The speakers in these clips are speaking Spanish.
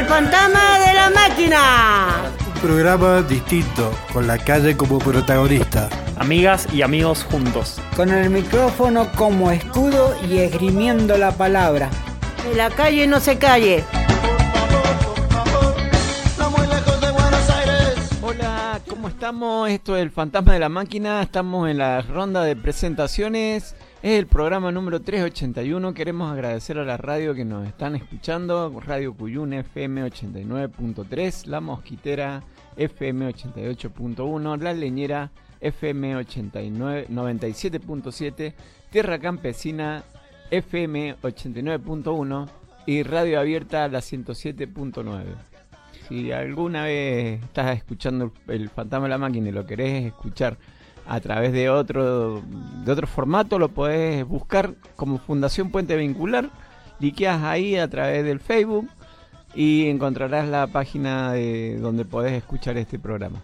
El fantasma de la máquina. Un programa distinto, con la calle como protagonista. Amigas y amigos juntos. Con el micrófono como escudo y esgrimiendo la palabra. En la calle no se calle. Hola, ¿cómo estamos? Esto es el Fantasma de la Máquina. Estamos en la ronda de presentaciones. Es el programa número 381. Queremos agradecer a la radio que nos están escuchando. Radio Cuyún FM 89.3, La Mosquitera FM 88.1, La Leñera FM 97.7, Tierra Campesina FM 89.1 y Radio Abierta la 107.9. Si alguna vez estás escuchando el Fantasma de la Máquina y lo querés escuchar a través de otro, de otro formato, lo podés buscar como Fundación Puente Vincular, liqueas ahí a través del Facebook y encontrarás la página de donde podés escuchar este programa.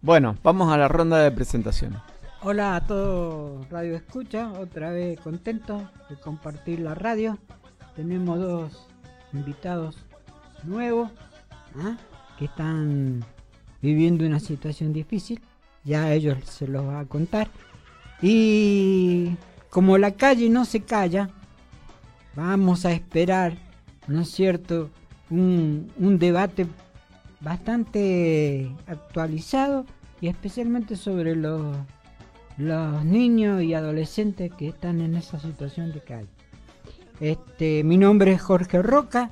Bueno, vamos a la ronda de presentaciones. Hola a todos Radio Escucha, otra vez contento de compartir la radio. Tenemos dos invitados nuevos ¿ah? que están viviendo una situación difícil ya ellos se los va a contar. Y como la calle no se calla, vamos a esperar, ¿no es cierto?, un, debate bastante actualizado y especialmente sobre los, los niños y adolescentes que están en esa situación de calle. Este, mi nombre es Jorge Roca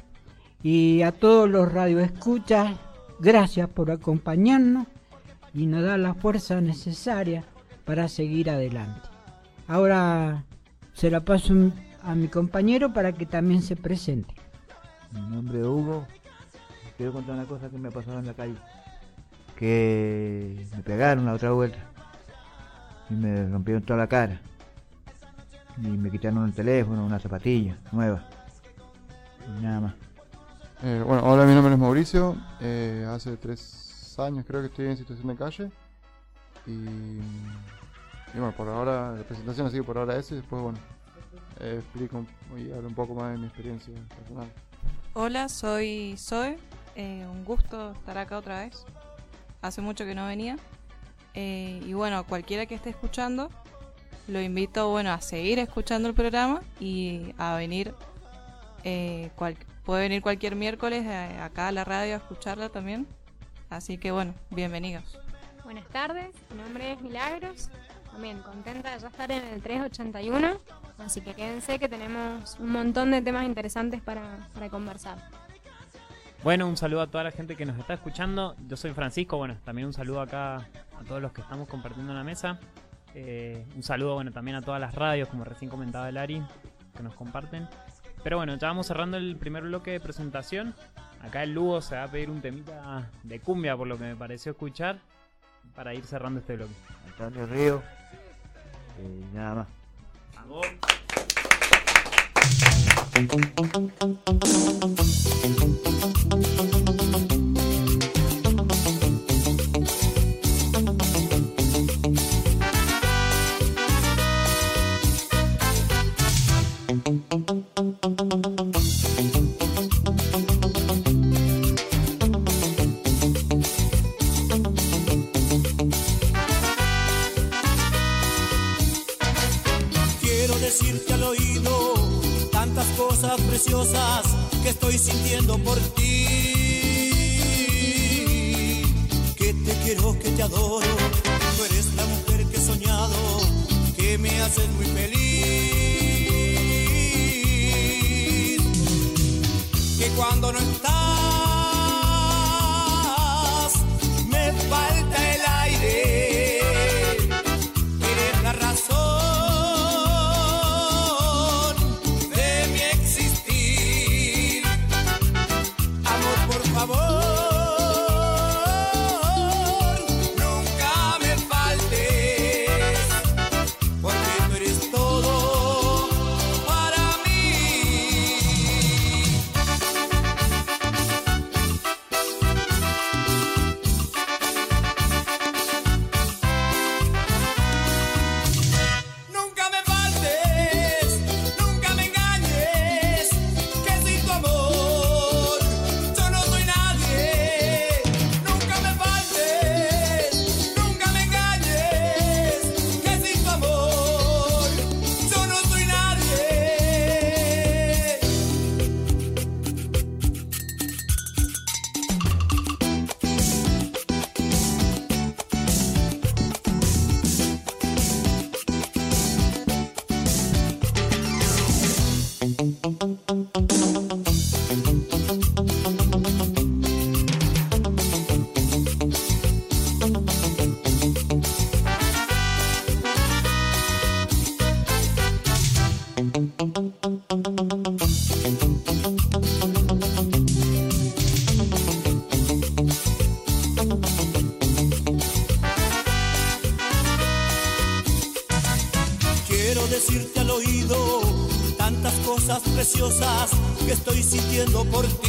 y a todos los radioescuchas, gracias por acompañarnos y nos da la fuerza necesaria para seguir adelante. Ahora se la paso a mi compañero para que también se presente. Mi nombre es Hugo. Quiero contar una cosa que me ha pasado en la calle. Que me pegaron la otra vuelta. Y me rompieron toda la cara. Y me quitaron el teléfono, una zapatilla nueva. Y nada más. Eh, bueno, hola, mi nombre es Mauricio. Eh, hace tres años creo que estoy en situación de calle. Y, bueno, por ahora, la presentación así por ahora eso y después, bueno, eh, explico y hablo un poco más de mi experiencia personal. Hola, soy Zoe. Eh, un gusto estar acá otra vez. Hace mucho que no venía. Eh, y bueno, cualquiera que esté escuchando, lo invito bueno, a seguir escuchando el programa y a venir. puede venir cualquier miércoles acá a la radio a escucharla también. Así que bueno, bienvenidos. Buenas tardes, mi nombre es Milagros. También contenta de ya estar en el 381. Así que quédense que tenemos un montón de temas interesantes para, conversar. Bueno, un saludo a toda la gente que nos está escuchando. Yo soy Francisco. Bueno, también un saludo acá a todos los que estamos compartiendo la mesa. Eh, un saludo, bueno, también a todas las radios, como recién comentaba el Ari, que nos comparten. Pero bueno, ya vamos cerrando el primer bloque de presentación. Acá el Lugo se va a pedir un temita de cumbia, por lo que me pareció escuchar, para ir cerrando este bloque. Antonio Río, eh, nada más. Que estoy sintiendo por ti. Que te quiero, que te adoro. Tú eres la mujer que he soñado, que me haces muy feliz. Que cuando no estás, que estoy sintiendo por ti.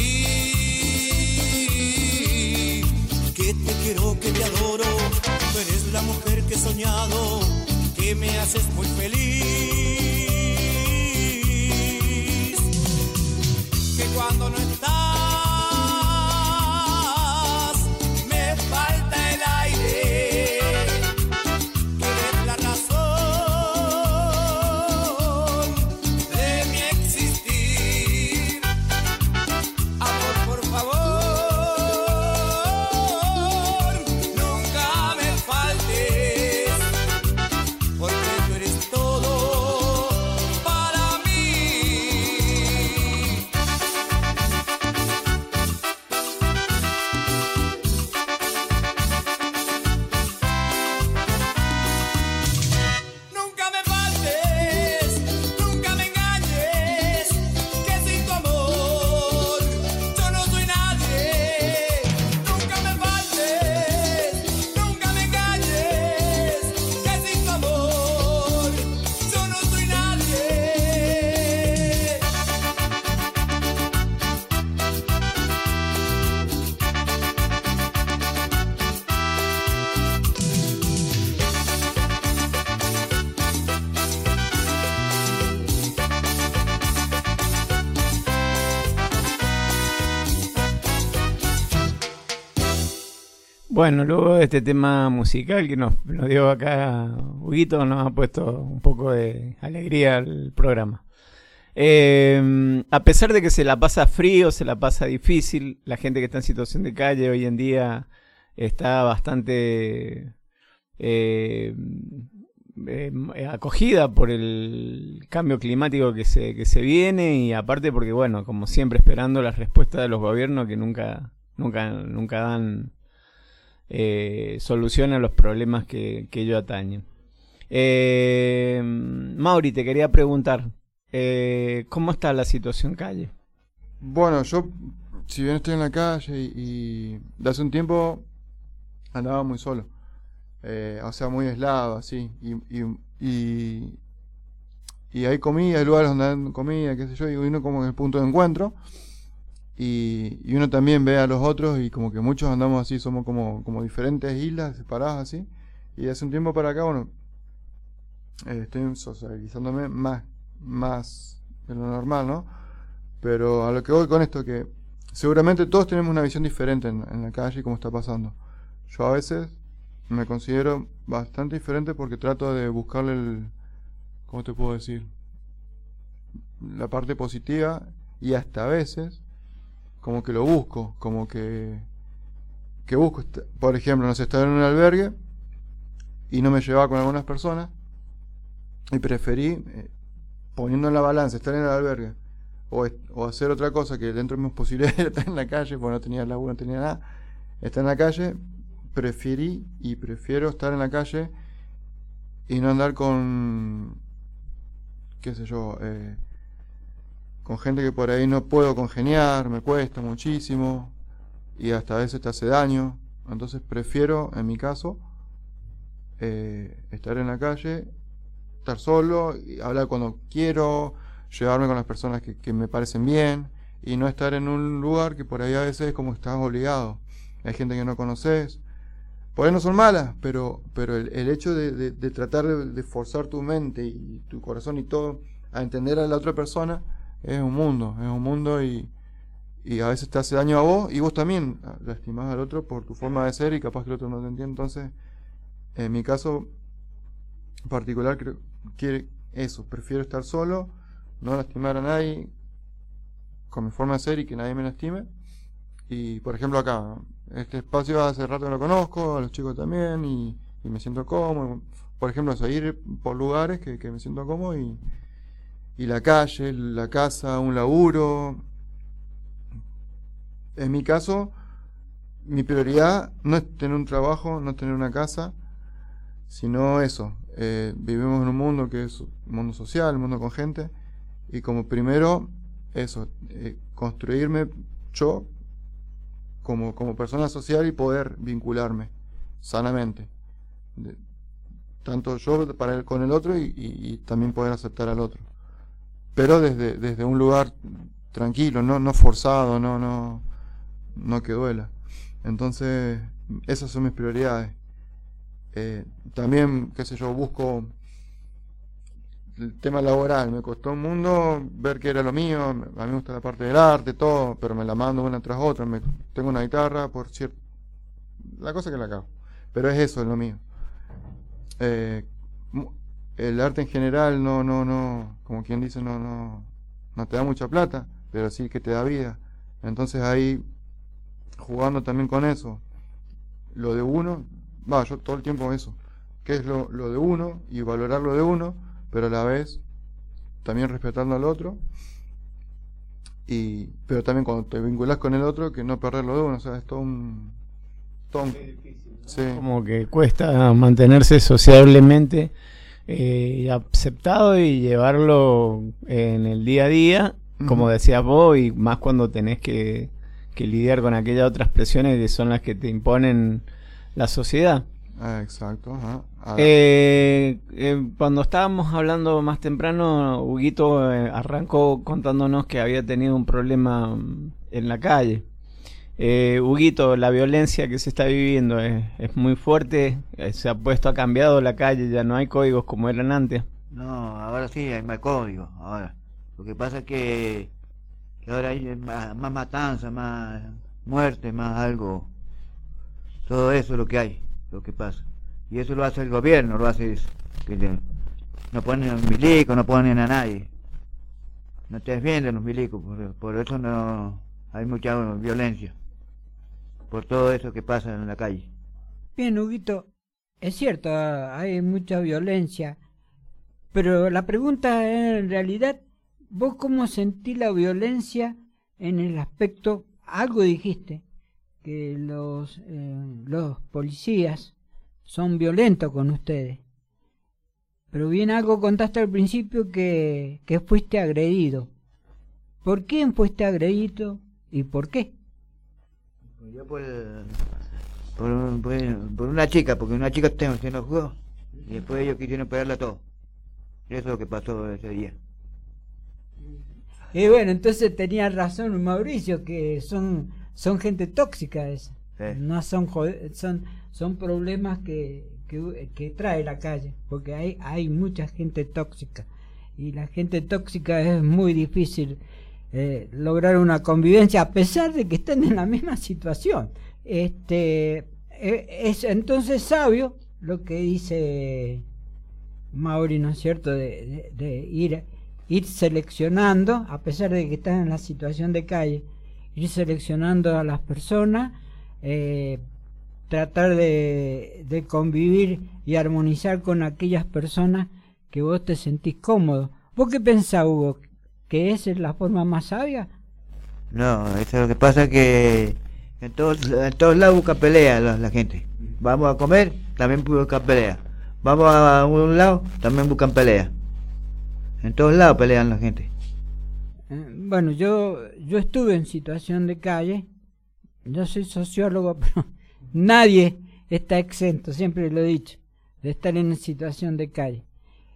Bueno, luego de este tema musical que nos, nos dio acá Huguito, nos ha puesto un poco de alegría al programa. Eh, a pesar de que se la pasa frío, se la pasa difícil, la gente que está en situación de calle hoy en día está bastante eh, eh, acogida por el cambio climático que se, que se viene y aparte porque, bueno, como siempre esperando las respuestas de los gobiernos que nunca, nunca, nunca dan eh, solución a los problemas que, que ello atañen. Eh, Mauri, te quería preguntar, eh, ¿cómo está la situación calle? Bueno, yo, si bien estoy en la calle y, de hace un tiempo andaba muy solo, eh, o sea, muy aislado, así, y, y, y, y hay comida, hay lugares donde dan comida, qué sé yo, y uno como en el punto de encuentro, y, uno también ve a los otros y como que muchos andamos así, somos como, como diferentes islas separadas así, y hace un tiempo para acá, bueno, eh, estoy socializándome más, más de lo normal, ¿no? Pero a lo que voy con esto, que seguramente todos tenemos una visión diferente en, en la calle y cómo está pasando. Yo a veces me considero bastante diferente porque trato de buscarle el, ¿cómo te puedo decir? La parte positiva y hasta a veces como que lo busco, como que que busco, por ejemplo, no sé, estar en un albergue y no me llevaba con algunas personas y preferí eh, poniendo en la balanza estar en el albergue o, o hacer otra cosa que dentro de mis posibilidades estar en la calle, porque no tenía laburo, no tenía nada, estar en la calle, preferí y prefiero estar en la calle y no andar con, qué sé yo, eh, con gente que por ahí no puedo congeniar, me cuesta muchísimo y hasta a veces te hace daño. Entonces prefiero, en mi caso, eh, estar en la calle, estar solo, y hablar cuando quiero, llevarme con las personas que, me parecen bien y no estar en un lugar que por ahí a veces es como estás obligado. Hay gente que no conoces. Por ahí no son malas, pero, pero el, hecho de, tratar de forzar tu mente y tu corazón y todo a entender a la otra persona es un mundo, es un mundo y, y a veces te hace daño a vos y vos también lastimás al otro por tu forma de ser y capaz que el otro no te entiende. Entonces, en mi caso particular, creo eso, prefiero estar solo, no lastimar a nadie con mi forma de ser y que nadie me lastime. Y por ejemplo acá, este espacio hace rato lo conozco, a los chicos también, y, y me siento cómodo. Por ejemplo, eso, ir por lugares que, que me siento cómodo y, y la calle, la casa, un laburo. En mi caso, mi prioridad no es tener un trabajo, no es tener una casa, sino eso. eh, vivimos en un mundo que es un mundo social, un mundo con gente, y como primero, eso, eh, construirme yo como, como persona social y poder vincularme sanamente. Tanto yo para el- con el otro y también poder aceptar al otro. Pero desde, desde un lugar tranquilo, no, no forzado, no, no, no que duela. Entonces, esas son mis prioridades. Eh, también, qué sé yo, busco el tema laboral. Me costó un mundo ver que era lo mío. A mí me gusta la parte del arte, todo, pero me la mando una tras otra. Me, tengo una guitarra, por cierto. La cosa que la cago. Pero es eso, es lo mío. Eh, el arte en general no, no, no, como quien dice, no, no, no te da mucha plata, pero sí que te da vida. Entonces ahí, jugando también con eso, lo de uno, va, yo todo el tiempo eso, que es lo, lo de uno y valorar lo de uno, pero a la vez también respetando al otro. Y, pero también cuando te vinculas con el otro, que no perder lo de uno, o sea, es todo un... todo un- sí. Como que cuesta mantenerse sociablemente eh, aceptado y llevarlo en el día a día, como decías vos, y más cuando tenés que, que lidiar con aquellas otras presiones que son las que te imponen la sociedad. Ah, exacto, ajá. Eh, eh, cuando estábamos hablando más temprano, Huguito eh, arrancó contándonos que había tenido un problema en la calle. Eh, Huguito, la violencia que se está viviendo es, es muy fuerte, eh, se ha puesto, ha cambiado la calle, ya no hay códigos como eran antes. No, ahora sí hay más código, ahora. Lo que pasa es que, que ahora hay más, más matanza, más muerte, más algo. Todo eso es lo que hay, lo que pasa. Y eso lo hace el gobierno, lo hace eso. Que no ponen a los milicos, no ponen a nadie. No te defienden los milicos, por, por eso no hay mucha violencia. Por todo eso que pasa en la calle. Bien, Huguito, es cierto, hay mucha violencia, pero la pregunta es, en realidad, ¿vos cómo sentís la violencia en el aspecto, algo dijiste, que los, eh, los policías son violentos con ustedes? Pero bien algo contaste al principio que, que fuiste agredido. ¿Por quién fuiste agredido y por qué? Yo por, por, por- por una chica, porque una chica se se enojó y después ellos quisieron pegarla todo. Eso es lo que pasó ese día. Y bueno, entonces tenía razón Mauricio, que son, son gente tóxica esa. Sí. No son, son, son problemas que, que, que trae la calle, porque hay, hay mucha gente tóxica. Y la gente tóxica es muy difícil eh, lograr una convivencia a pesar de que estén en la misma situación. Este, eh, es entonces sabio lo que dice Mauri, ¿no es cierto? De, ir, ir seleccionando, a pesar de que están en la situación de calle, ir seleccionando a las personas, eh, tratar de, de convivir y armonizar con aquellas personas que vos te sentís cómodo. ¿Vos qué pensás, Hugo? ¿Que esa es la forma más sabia? No, eso es lo que pasa que en todos, en todos lados busca pelea la, la gente. Vamos a comer, también buscan pelea. Vamos a un lado, también buscan pelea. En todos lados pelean la gente. Eh, Bueno, yo, yo estuve en situación de calle, yo soy sociólogo, pero nadie está exento, siempre lo he dicho, de estar en situación de calle.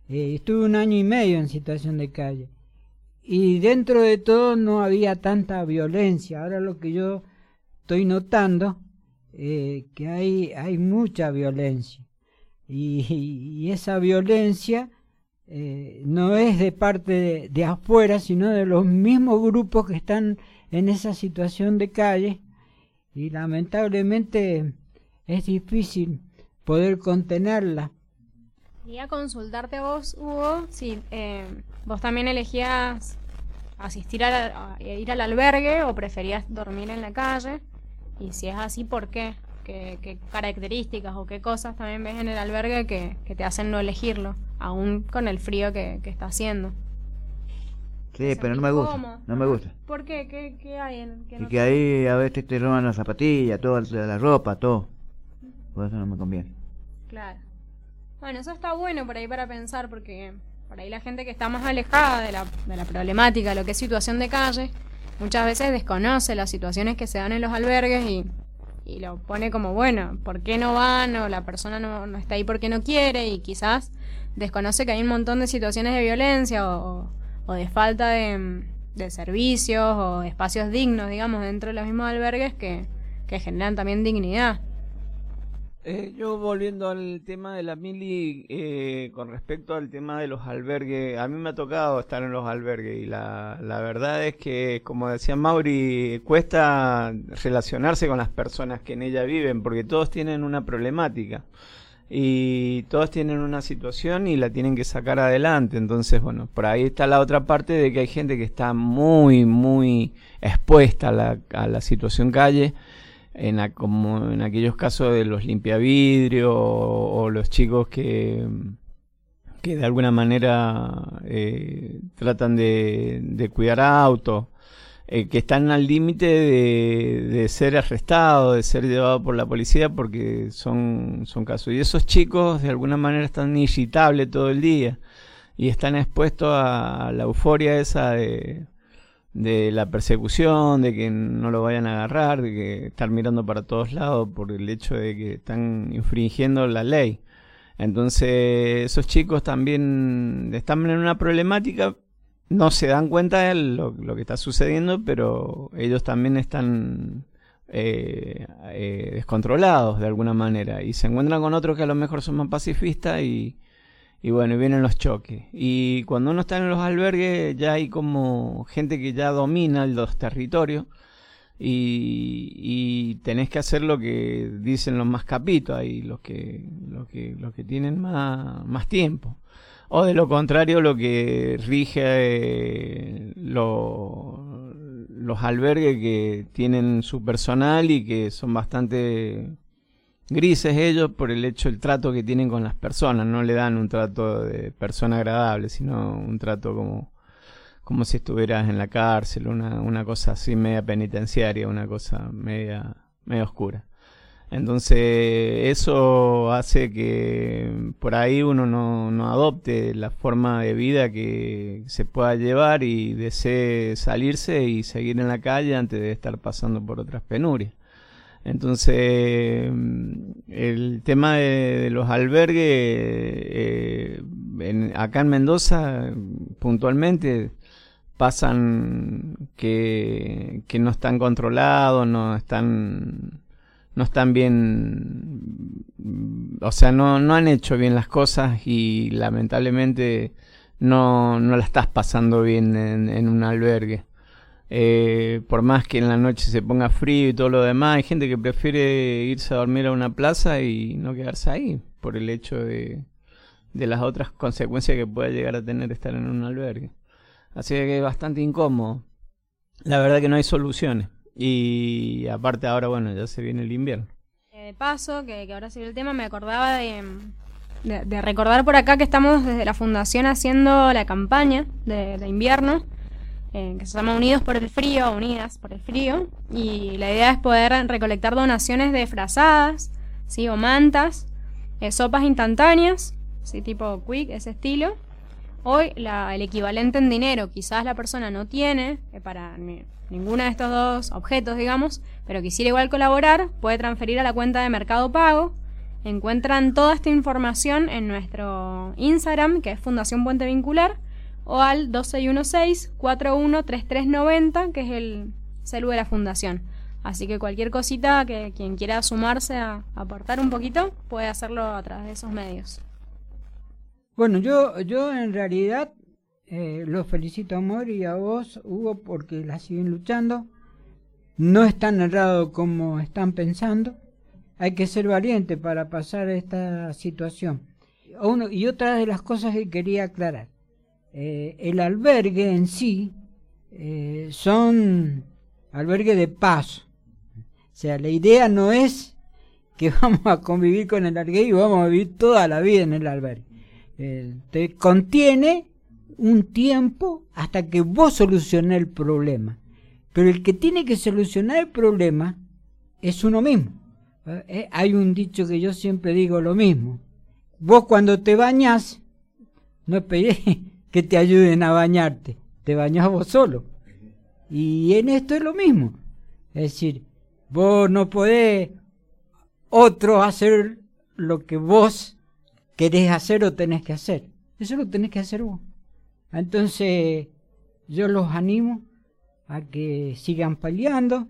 Eh, estuve un año y medio en situación de calle y dentro de todo no había tanta violencia. Ahora lo que yo estoy notando eh, que hay, hay mucha violencia y, esa violencia eh, no es de parte de, de afuera, sino de los mismos grupos que están en esa situación de calle y lamentablemente es difícil poder contenerla. Quería consultarte a vos, Hugo, si eh, vos también elegías asistir a, la- a ir al albergue o preferías dormir en la calle. Y si es así, ¿por qué? ¿Qué, qué características o qué cosas también ves en el albergue que, que te hacen no elegirlo, aún con el frío que, que está haciendo? Sí, pero no me gusta. No me gusta. ¿Por qué? ¿Qué, qué hay en que Y no que te- ahí a veces te roban las zapatillas, toda la ropa, todo. Por eso no me conviene. Claro. Bueno, eso está bueno por ahí para pensar, porque por ahí la gente que está más alejada de la, de la problemática, lo que es situación de calle, muchas veces desconoce las situaciones que se dan en los albergues y, y lo pone como, bueno, ¿por qué no van? O la persona no, no está ahí porque no quiere y quizás desconoce que hay un montón de situaciones de violencia o, o de falta de, de servicios o espacios dignos, digamos, dentro de los mismos albergues que, que generan también dignidad. Eh, yo volviendo al tema de la mili, eh, con respecto al tema de los albergues, a mí me ha tocado estar en los albergues y la, la verdad es que, como decía Mauri, cuesta relacionarse con las personas que en ella viven porque todos tienen una problemática y todos tienen una situación y la tienen que sacar adelante. Entonces, bueno, por ahí está la otra parte de que hay gente que está muy, muy expuesta a la, a la situación calle en a- como en aquellos casos de los limpiavidrios o, o los chicos que, que de alguna manera eh, tratan de, de cuidar autos, eh, que están al límite de, de ser arrestados, de ser llevados por la policía porque son, son casos. Y esos chicos de alguna manera están irritables todo el día y están expuestos a la euforia esa de, de la persecución, de que no lo vayan a agarrar, de que estar mirando para todos lados por el hecho de que están infringiendo la ley. Entonces, esos chicos también están en una problemática, no se dan cuenta de lo, lo que está sucediendo, pero ellos también están eh, eh, descontrolados de alguna manera y se encuentran con otros que a lo mejor son más pacifistas y, y bueno, vienen los choques. Y cuando uno está en los albergues, ya hay como gente que ya domina los territorios. Y, y tenés que hacer lo que dicen los más capitos ahí, los que, los que, los que tienen más, más tiempo. O de lo contrario, lo que rige eh, lo- los albergues que tienen su personal y que son bastante grises ellos por el hecho el trato que tienen con las personas. No le dan un trato de persona agradable sino un trato como como si estuvieras en la cárcel una, una cosa así media penitenciaria una cosa media media oscura. Entonces eso hace que por ahí uno no, no adopte la forma de vida que se pueda llevar y desee salirse y seguir en la calle antes de estar pasando por otras penurias entonces, mm, el tema de, los albergues, eh, en- acá en Mendoza, puntualmente, pasan que, no están controlados, no están, no están bien, o sea, no, no han hecho bien las cosas y lamentablemente no, no la estás pasando bien en, en un albergue. Eh, por más que en la noche se ponga frío y todo lo demás, hay gente que prefiere irse a dormir a una plaza y no quedarse ahí por el hecho de, las otras consecuencias que puede llegar a tener estar en un albergue. Así que es bastante incómodo. La verdad que no hay soluciones. Y aparte ahora, bueno, ya se viene el invierno. Eh, de paso, que, que ahora ve el tema, me acordaba de, de, recordar por acá que estamos desde la fundación haciendo la campaña de invierno, eh, que se llama Unidos por el Frío, Unidas por el Frío, y la idea es poder recolectar donaciones de frazadas, ¿sí? o mantas, eh, sopas instantáneas, ¿sí? tipo quick, ese estilo. Hoy el equivalente en dinero, quizás la persona no tiene eh, para ni- ninguno de estos dos objetos, digamos, pero quisiera igual colaborar, puede transferir a la cuenta de Mercado Pago. Encuentran toda esta información en nuestro Instagram, que es Fundación Puente Vincular, o al 2616-413390, que es el celu de la fundación. Así que cualquier cosita que quien quiera sumarse a aportar un poquito, puede hacerlo a través de esos medios. Bueno, yo, yo en realidad eh, los felicito a Amor y a vos, Hugo, porque la siguen luchando. No es tan errado como están pensando. Hay que ser valiente para pasar esta situación. Y otra de las cosas que quería aclarar. Eh, el albergue en sí eh, son albergue de paso. O sea, la idea no es que vamos a convivir con el albergue y vamos a vivir toda la vida en el albergue. Eh, te contiene un tiempo hasta que vos solucionés el problema. Pero el que tiene que solucionar el problema es uno mismo. Hay un dicho que yo siempre digo lo mismo. Vos cuando te bañás, no esperes que te ayuden a bañarte, te bañás vos solo. Y en esto es lo mismo. Es decir, vos no podés otro hacer lo que vos querés hacer o tenés que hacer. Eso lo tenés que hacer vos. Entonces, yo los animo a que sigan peleando,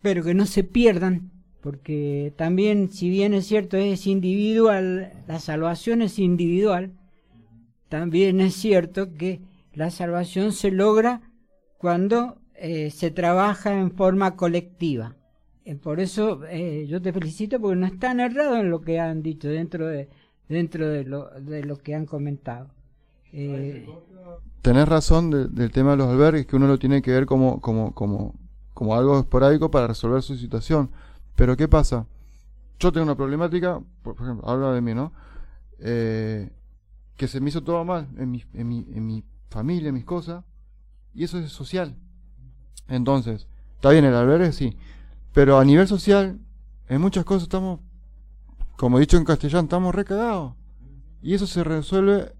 pero que no se pierdan, porque también, si bien es cierto, es individual, la salvación es individual, también es cierto que la salvación se logra cuando eh, se trabaja en forma colectiva. Eh, por eso eh, yo te felicito porque no están errados en lo que han dicho dentro de dentro de lo, de lo que han comentado. Eh, Tenés razón de- del tema de los albergues, que uno lo tiene que ver como, como, como, como algo esporádico para resolver su situación. Pero ¿qué pasa? Yo tengo una problemática, por ejemplo, hablo de mí, ¿no? Eh, que se me hizo todo mal en mi, en mi, en mi familia, en mis cosas, y eso es social. Entonces, está bien el albergue, sí, pero a nivel social, en muchas cosas estamos, como he dicho en castellano, estamos recagados. Y eso se resuelve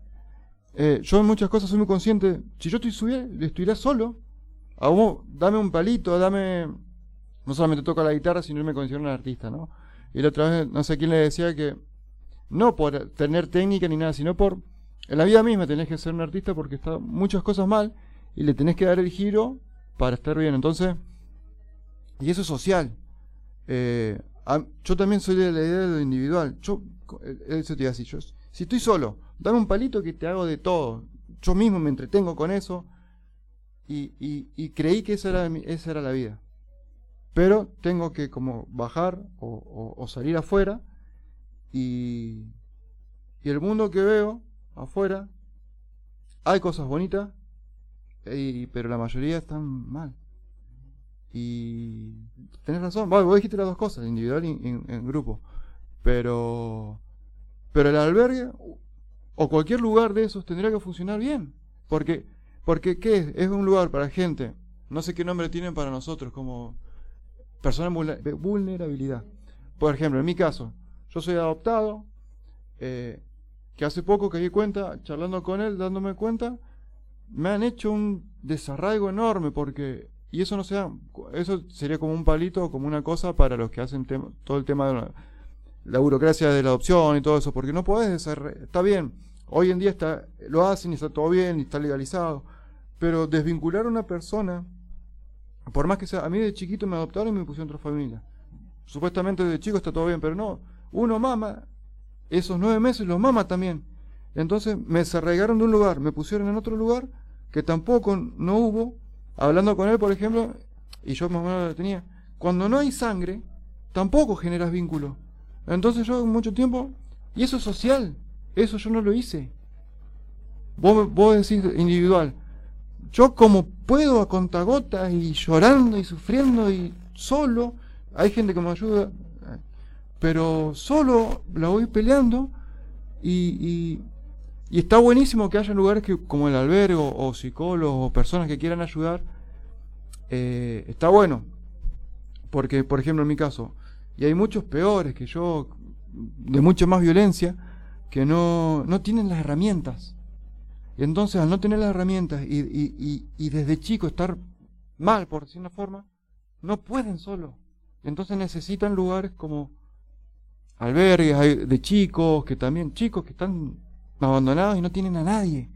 eh, yo en muchas cosas soy muy consciente. Si yo estoy subi- estuviera solo, a vos, dame un palito, dame. No solamente toco la guitarra, sino me considero un artista, ¿no? Y la otra vez, no sé quién le decía que. No por tener técnica ni nada, sino por. En la vida misma tenés que ser un artista porque está muchas cosas mal y le tenés que dar el giro para estar bien. Entonces. Y eso es social. Eh, yo también soy de la idea de lo individual. Yo, eh, eso te iba a decir, yo, si estoy solo, dame un palito que te hago de todo. Yo mismo me entretengo con eso y, y- y creí que esa era, esa era la vida. Pero tengo que como bajar o salir afuera y, y el mundo que veo afuera, hay cosas bonitas, y- pero la mayoría están mal. Y tenés razón, vos, dijiste las dos cosas, individual y en, en grupo. Pero, pero el albergue o cualquier lugar de esos tendría que funcionar bien. Porque, porque ¿qué es? Es un lugar para gente, no sé qué nombre tienen para nosotros, como personas vulnerabilidad. Por ejemplo, en mi caso, yo soy adoptado, eh, que hace poco que di cuenta, charlando con él, dándome cuenta, me han hecho un desarraigo enorme porque y eso no sea eso sería como un palito como una cosa para los que hacen todo el tema de la, burocracia de la adopción y todo eso porque no podés desarra- está bien hoy en día está lo hacen y está todo bien y está legalizado pero desvincular a una persona por más que sea a mí de chiquito me adoptaron y me pusieron otra familia. Supuestamente de chico está todo bien pero no uno mama esos nueve meses los mama también entonces me desarraigaron de un lugar, me pusieron en otro lugar que tampoco no hubo. Hablando con él, por ejemplo, y yo más o menos lo tenía. Cuando no hay sangre, tampoco generas vínculo. Entonces yo mucho tiempo, y eso es social, eso yo no lo hice. Vos, vos decís individual. Yo como puedo a contagotas y llorando y sufriendo y solo, hay gente que me ayuda, pero solo la voy peleando y, y, está buenísimo que haya lugares que, como el albergue o, psicólogos o personas que quieran ayudar. eh, está bueno. Porque, por ejemplo, en mi caso, y hay muchos peores que yo, de mucha más violencia, que no, no tienen las herramientas. Y entonces, al no tener las herramientas y, y, y desde chico estar mal, por decir una forma, no pueden solo. Entonces necesitan lugares como albergues de chicos, que también, chicos que están abandonados y no tienen a nadie.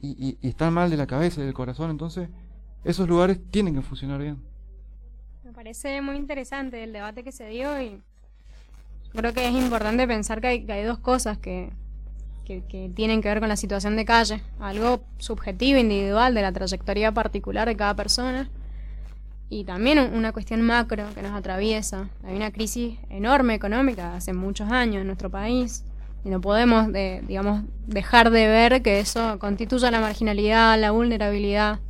Y están mal de la cabeza y del corazón. Entonces, esos lugares tienen que funcionar bien. Me parece muy interesante el debate que se dio y creo que es importante pensar que hay, que hay dos cosas que, que, que tienen que ver con la situación de calle. Algo subjetivo, individual, de la trayectoria particular de cada persona. Y también un- una cuestión macro que nos atraviesa. Hay una crisis enorme económica hace muchos años en nuestro país. Y no podemos, de- digamos, dejar de ver que eso constituye la marginalidad, la vulnerabilidad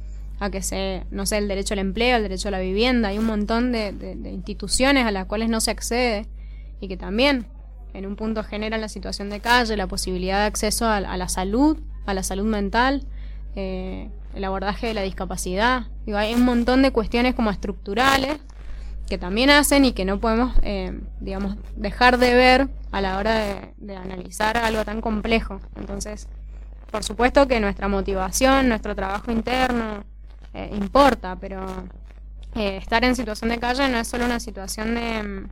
a que se, no sé, el derecho al empleo, el derecho a la vivienda, hay un montón de instituciones a las cuales no se accede y que también en un punto generan la situación de calle, la posibilidad de acceso a, a la salud, a la salud mental, eh, el abordaje de la discapacidad. Digo, hay un montón de cuestiones como estructurales que también hacen y que no podemos, eh, digamos, dejar de ver a la hora de, analizar algo tan complejo. Entonces, por supuesto que nuestra motivación, nuestro trabajo interno eh, importa, pero eh, estar en situación de calle no es solo una situación de,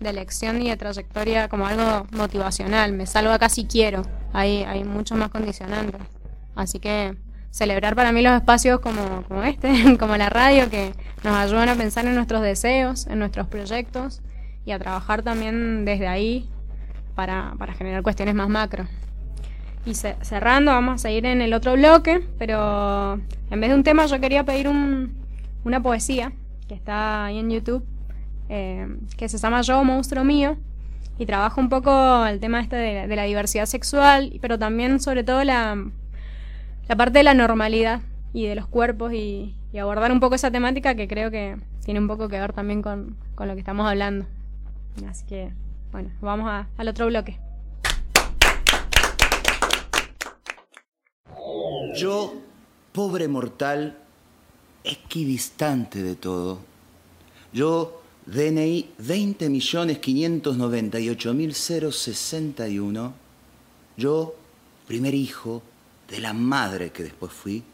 de elección y de trayectoria como algo motivacional. Me salgo acá si quiero. Hay, hay muchos más condicionantes. Así que celebrar para mí los espacios como, como este, como la radio, que nos ayudan a pensar en nuestros deseos, en nuestros proyectos y a trabajar también desde ahí para, para generar cuestiones más macro. Y ce- cerrando, vamos a seguir en el otro bloque, pero en vez de un tema yo quería pedir un- una poesía que está ahí en YouTube, eh, que se llama Yo, monstruo mío, y trabaja un poco el tema este de, de la diversidad sexual, pero también sobre todo la, la parte de la normalidad y de los cuerpos y, abordar un poco esa temática que creo que tiene un poco que ver también con, con lo que estamos hablando. Así que, bueno, vamos a- al otro bloque. Yo, pobre mortal, equidistante de todo. Yo, DNI 20.598.061. Yo, primer hijo de la madre que después fui,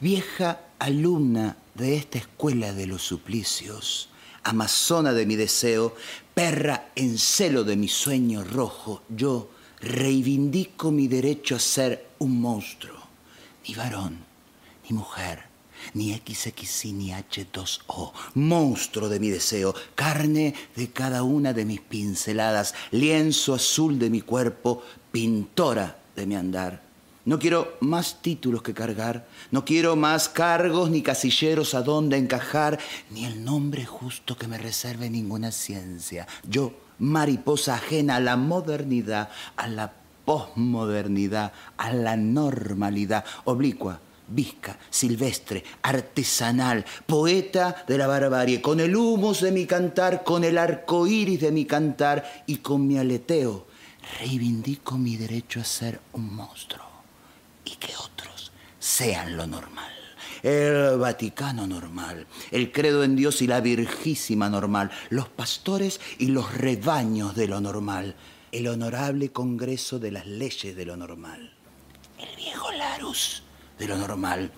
vieja alumna de esta escuela de los suplicios, amazona de mi deseo, perra en celo de mi sueño rojo, yo reivindico mi derecho a ser un monstruo, ni varón, ni mujer, ni XXI ni H2O, monstruo de mi deseo, carne de cada una de mis pinceladas, lienzo azul de mi cuerpo, pintora de mi andar. No quiero más títulos que cargar, no quiero más cargos ni casilleros a donde encajar, ni el nombre justo que me reserve ninguna ciencia. Yo, mariposa ajena a la modernidad, a la posmodernidad, a la normalidad, oblicua, visca, silvestre, artesanal, poeta de la barbarie, con el humus de mi cantar, con el arco iris de mi cantar y con mi aleteo, reivindico mi derecho a ser un monstruo que otros sean lo normal. El Vaticano normal, el credo en Dios y la Virgísima normal, los pastores y los rebaños de lo normal, el honorable Congreso de las leyes de lo normal, el viejo Larus de lo normal.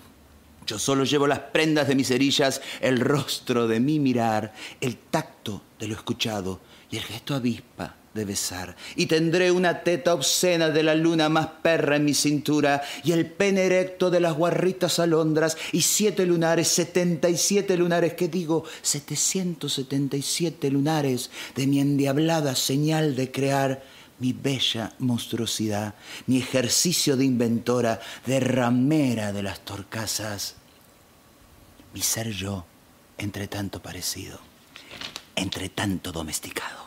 Yo solo llevo las prendas de mis cerillas, el rostro de mi mirar, el tacto de lo escuchado y el gesto avispa de besar. Y tendré una teta obscena de la luna más perra en mi cintura y el pene erecto de las guarritas alondras y siete lunares, setenta y siete lunares, que digo, 777 lunares de mi endiablada señal de crear mi bella monstruosidad, mi ejercicio de inventora, de ramera de las torcasas, mi ser yo, entre tanto parecido, entre tanto domesticado,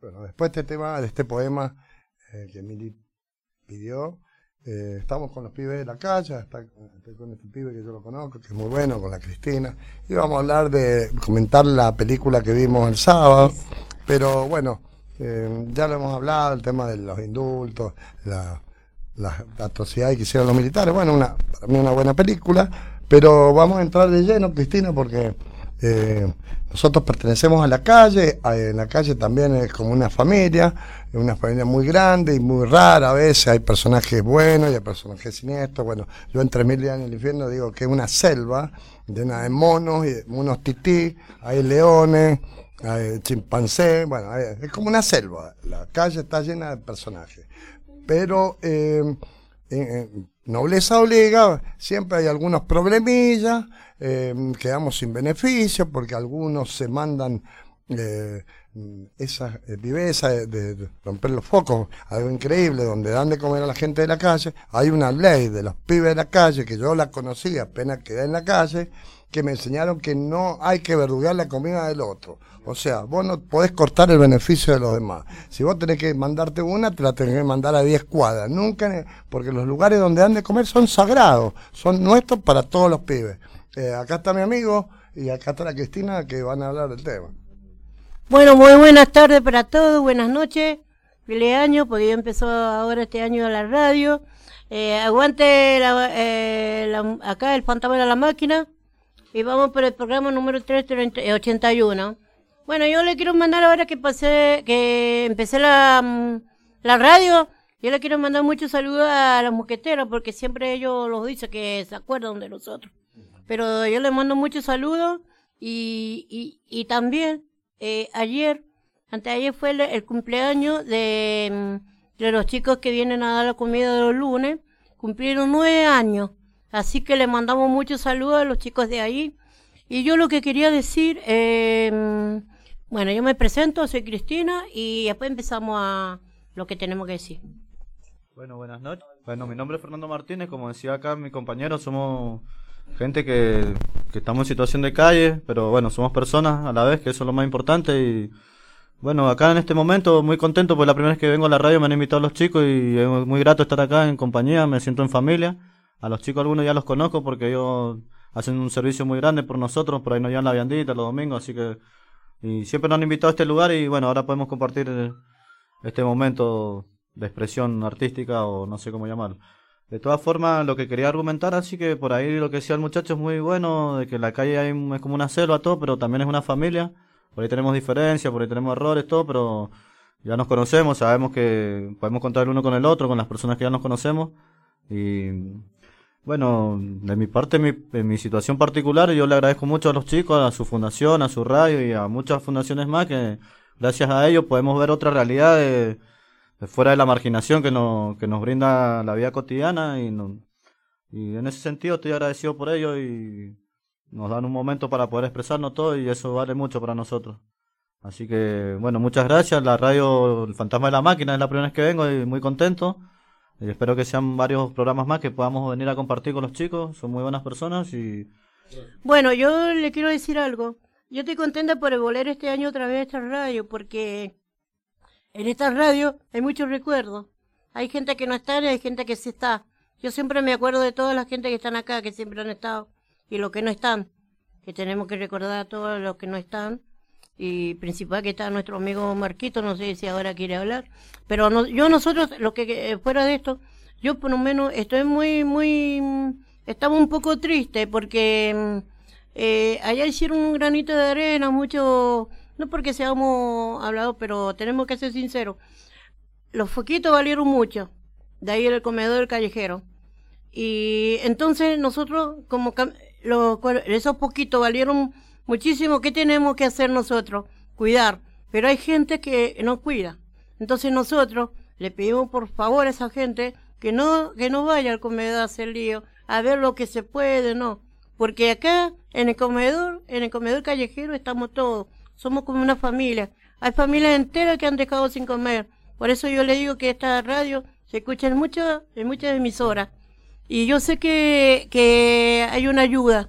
Bueno, después de este tema, de este poema eh, que Emily pidió, eh, estamos con los pibes de la calle, estoy con este pibe que yo lo conozco, que es muy bueno, con la Cristina, y vamos a hablar de, comentar la película que vimos el sábado, pero bueno, eh, ya lo hemos hablado, el tema de los indultos, la, la, la atrocidad que hicieron los militares, bueno, una, para mí una buena película, pero vamos a entrar de lleno, Cristina, porque Eh, nosotros pertenecemos a la calle, en la calle también es como una familia, es una familia muy grande y muy rara a veces, hay personajes buenos y hay personajes siniestros, bueno, yo en 3000 días en infierno digo que es una selva llena de monos, y monos tití, hay leones, hay chimpancés, bueno, es como una selva, la calle está llena de personajes, pero eh, en nobleza obliga, siempre hay algunos problemillas, eh, quedamos sin beneficio porque algunos se mandan eh, esa eh, viveza de- de romper los focos, algo increíble, donde dan de comer a la gente de la calle. Hay una ley de los pibes de la calle que yo la conocí apenas quedé en la calle, que me enseñaron que no hay que verdugar la comida del otro. O sea, vos no podés cortar el beneficio de los demás. Si vos tenés que mandarte una, te la tenés que mandar a 10 cuadras. Nunca, porque los lugares donde han de comer son sagrados, son nuestros para todos los pibes. Eh, acá está mi amigo y acá está la Cristina que van a hablar del tema. Bueno, muy buenas tardes para todos, buenas noches. Feliz año, porque ya empezó ahora este año la radio. Eh, aguante la- eh, la- acá el fantasma de la máquina. Y vamos por el programa número 381. Bueno, yo le quiero mandar ahora que pasé, que empecé la, mm, la radio. Yo le quiero mandar muchos saludos a los mosqueteros, porque siempre ellos los dicen que se acuerdan de nosotros. Pero yo les mando muchos saludos y, y, y también eh, ayer, anteayer fue el, el cumpleaños de, mm, de los chicos que vienen a dar la comida de los lunes. Cumplieron nueve años. Así que le mandamos muchos saludos a los chicos de ahí. Y yo lo que quería decir, eh, bueno, yo me presento, soy Cristina y después empezamos a lo que tenemos que decir. Bueno, buenas noches. Bueno, mi nombre es Fernando Martínez, como decía acá mi compañero, somos gente que, que estamos en situación de calle, pero bueno, somos personas a la vez, que eso es lo más importante y bueno, acá en este momento muy contento porque la primera vez que vengo a la radio me han invitado los chicos y es muy grato estar acá en compañía, me siento en familia. A los chicos algunos ya los conozco porque ellos hacen un servicio muy grande por nosotros, por ahí nos llevan la viandita los domingos, así que y siempre nos han invitado a este lugar y bueno, ahora podemos compartir eh, este momento de expresión artística o no sé cómo llamarlo. De todas formas, lo que quería argumentar, así que por ahí lo que decía el muchacho es muy bueno, de que la calle hay, es como una selva, todo, pero también es una familia. Por ahí tenemos diferencias, por ahí tenemos errores, todo, pero ya nos conocemos, sabemos que podemos contar el uno con el otro, con las personas que ya nos conocemos. Y bueno, de mi parte, mi, en mi situación particular, yo le agradezco mucho a los chicos, a su fundación, a su radio y a muchas fundaciones más que gracias a ellos podemos ver otra realidad fuera de la marginación que, nos que nos brinda la vida cotidiana y, no- y en ese sentido estoy agradecido por ello y nos dan un momento para poder expresarnos todo y eso vale mucho para nosotros. Así que, bueno, muchas gracias. La radio El Fantasma de la Máquina es la primera vez que vengo y muy contento. Y espero que sean varios programas más que podamos venir a compartir con los chicos. Son muy buenas personas y Bueno, yo le quiero decir algo. Yo estoy contenta por volver este año otra vez a esta radio, porque en esta radio hay muchos recuerdos. Hay gente que no está y hay gente que sí está. Yo siempre me acuerdo de toda la gente que están acá, que siempre han estado, y los que no están, que tenemos que recordar a todos los que no están. Y principal que está nuestro amigo Marquito, no sé si ahora quiere hablar. Pero no, yo nosotros, lo que que fuera de esto, yo por lo menos estoy muy, muy, mm, estamos un poco tristes porque mm, eh, allá hicieron un granito de arena, mucho, no porque seamos hablados, pero tenemos que ser sinceros. Los foquitos valieron mucho, de ahí el comedor callejero. Y entonces nosotros, como los, esos poquitos valieron muchísimo, ¿qué tenemos que hacer nosotros? Cuidar. Pero hay gente que no cuida. Entonces nosotros le pedimos por favor a esa gente que no, que no vaya al comedor a hacer lío, a ver lo que se puede, no. Porque acá, en el comedor, en el comedor callejero estamos todos. Somos como una familia. Hay familias enteras que han dejado sin comer. Por eso yo le digo que esta radio se escucha en muchas, en muchas emisoras. Y yo sé que, que hay una ayuda.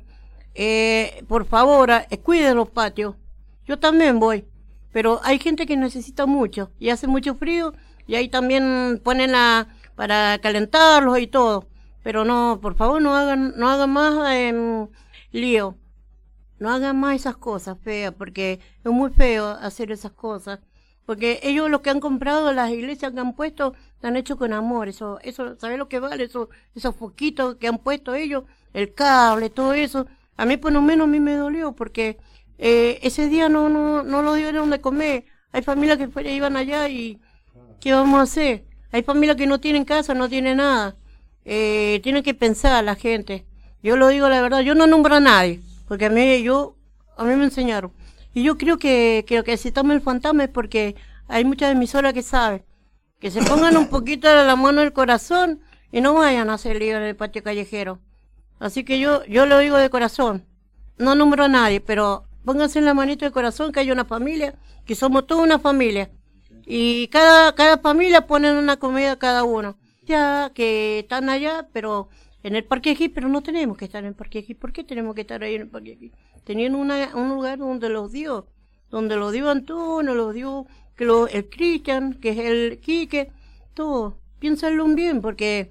Eh, por favor, a- cuiden los patios. Yo también voy. Pero hay gente que necesita mucho. Y hace mucho frío. Y ahí también ponen la, para calentarlos y todo. Pero no, por favor, no hagan, no hagan más em, lío. No hagan más esas cosas feas, porque es muy feo hacer esas cosas. Porque ellos lo que han comprado, las iglesias que han puesto, han hecho con amor. Eso, eso, ¿sabes lo que vale? Eso, esos foquitos que han puesto ellos, el cable, todo eso. A mí por lo menos a mí me dolió, porque eh, ese día no, no, no lo dieron de comer. Hay familias que iban allá y ¿qué vamos a hacer? Hay familias que no tienen casa, no tienen nada. Eh, tienen que pensar la gente. Yo lo digo la verdad, yo no nombro a nadie, porque a mí, yo, a mí me enseñaron. Y yo creo que, que lo que necesitamos el fantasma es porque hay muchas emisoras que saben. Que se pongan un poquito de la mano del corazón y no vayan a hacer lío en el patio callejero. Así que yo, yo lo digo de corazón. No nombro a nadie, pero pónganse en la manito del corazón que hay una familia, que somos toda una familia. Y cada, cada familia ponen una comida cada uno. Ya que están allá, pero en el Parque Egip, pero no tenemos que estar en el Parque Egip. ¿Por qué tenemos que estar ahí en el Parque Egip? Tenían una, un lugar donde los dio, donde los dio Antonio, los dio que lo, el Cristian, que es el Quique, todo. Piénsenlo bien, porque,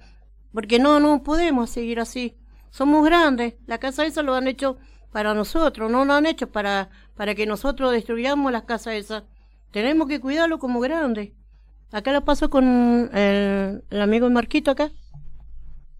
porque no, no podemos seguir así. Somos grandes. La casa esa lo han hecho para nosotros, no lo han hecho para, para que nosotros destruyamos las casas esas. Tenemos que cuidarlo como grandes. Acá lo paso con el, el amigo Marquito acá.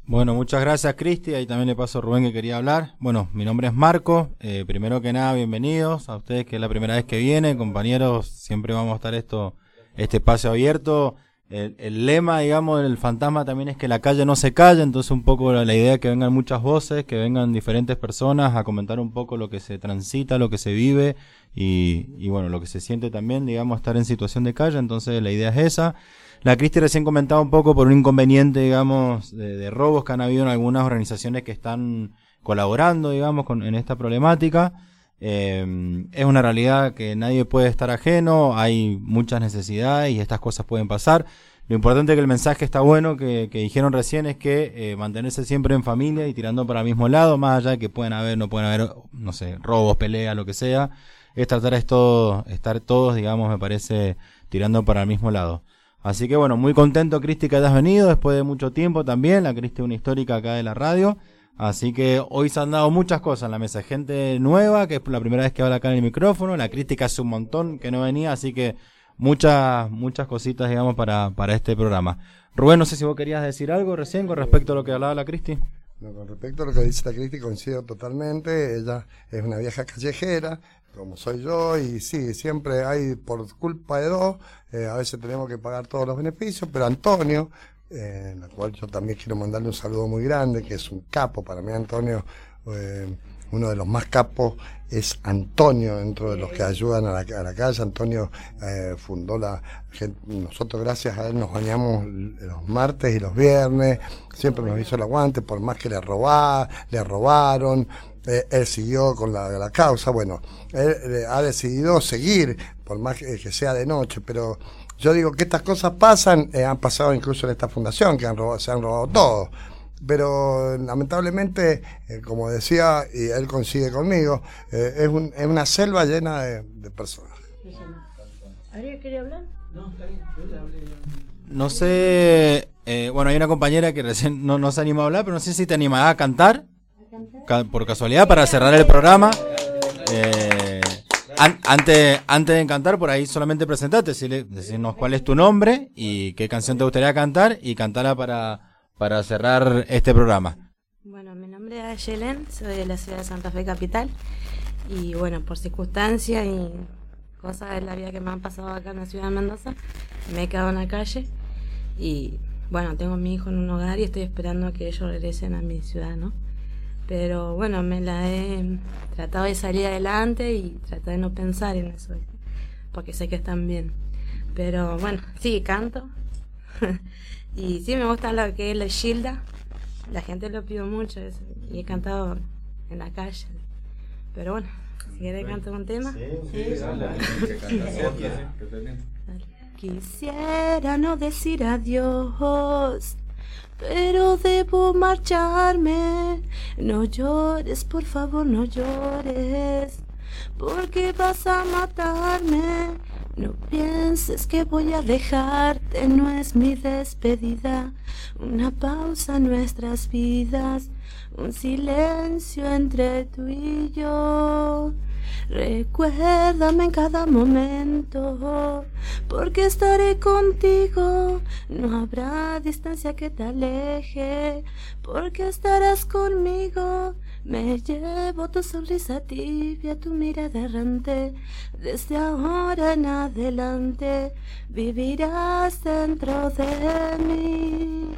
Bueno, muchas gracias Cristi, ahí también le paso a Rubén que quería hablar. Bueno, mi nombre es Marco, eh, primero que nada bienvenidos a ustedes que es la primera vez que vienen, compañeros, siempre vamos a estar esto, este espacio abierto. El, el lema, digamos, del fantasma también es que la calle no se calle, entonces un poco la, idea que vengan muchas voces, que vengan diferentes personas a comentar un poco lo que se transita, lo que se vive y, y bueno, lo que se siente también, digamos, estar en situación de calle, entonces la idea es esa. La Cristi recién comentaba un poco por un inconveniente, digamos, de, de robos que han habido en algunas organizaciones que están colaborando, digamos, con, en esta problemática. Eh, es una realidad que nadie puede estar ajeno, hay muchas necesidades y estas cosas pueden pasar. Lo importante es que el mensaje está bueno, que, que dijeron recién, es que eh, mantenerse siempre en familia y tirando para el mismo lado, más allá de que pueden haber, no pueden haber, no sé, robos, peleas, lo que sea, es tratar esto, estar todos, digamos, me parece, tirando para el mismo lado. Así que bueno, muy contento, Cristi, que hayas venido después de mucho tiempo también. La Cristi es una histórica acá de la radio. Así que hoy se han dado muchas cosas en la mesa. Gente nueva, que es la primera vez que habla acá en el micrófono. La que hace un montón que no venía, así que muchas, muchas cositas, digamos, para, para este programa. Rubén, no sé si vos querías decir algo recién con respecto a lo que hablaba la Cristi. No, con respecto a lo que dice la Cristi, coincido totalmente. Ella es una vieja callejera, como soy yo, y sí, siempre hay, por culpa de dos, eh, a veces tenemos que pagar todos los beneficios, pero Antonio, eh, en la cual yo también quiero mandarle un saludo muy grande, que es un capo, para mí Antonio, eh, uno de los más capos es Antonio, dentro de los que ayudan a la, a la calle. Antonio eh, fundó la. Nosotros, gracias a él, nos bañamos los martes y los viernes. Siempre nos hizo el aguante, por más que le robá, le robaron. eh, él siguió con la, la causa. Bueno, él eh, ha decidido seguir, por más que sea de noche, pero. Yo digo que estas cosas pasan, eh, han pasado incluso en esta fundación, que han robado, se han robado todo pero lamentablemente, eh, como decía, y él coincide conmigo, eh, es, un- es una selva llena de, de personas. ¿Ariel quiere hablar? No sé, eh, bueno, hay una compañera que recién no, no se animó a hablar, pero no sé si te animará a cantar, ca- por casualidad, para cerrar el programa. Eh, an- antes, antes de cantar, por ahí solamente presentate, decirnos cuál es tu nombre y qué canción te gustaría cantar y cantarla para, para cerrar este programa. Bueno, mi nombre es Ayelen, soy de la ciudad de Santa Fe Capital y bueno, por circunstancias y cosas de la vida que me han pasado acá en la ciudad de Mendoza, me he quedado en la calle y bueno, tengo a mi hijo en un hogar y estoy esperando que ellos regresen a mi ciudad, ¿no? Pero bueno, me la he tratado de salir adelante y tratar de no pensar en eso, porque sé que están bien. Pero bueno, sí, canto. y sí, me gusta lo que es la Gilda. La gente lo pido mucho eso, y he cantado en la calle. Pero bueno, si querés cantar un tema. Quisiera no decir adiós, pero debo marcharme. No llores, por favor, no llores, porque vas a matarme. No pienses que voy a dejarte, no es mi despedida. Una pausa en nuestras vidas, un silencio entre tú y yo. Recuérdame en cada momento, porque estaré contigo. No habrá distancia que te aleje, porque estarás conmigo. Me llevo tu sonrisa tibia, tu mirada errante. Desde ahora en adelante vivirás dentro de mí.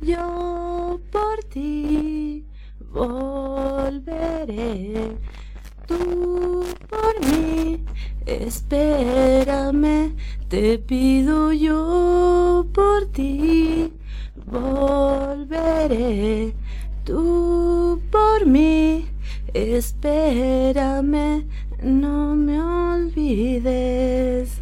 Yo por ti volveré tú por mí, espérame, te pido yo por ti, volveré tú por mí, espérame, no me olvides.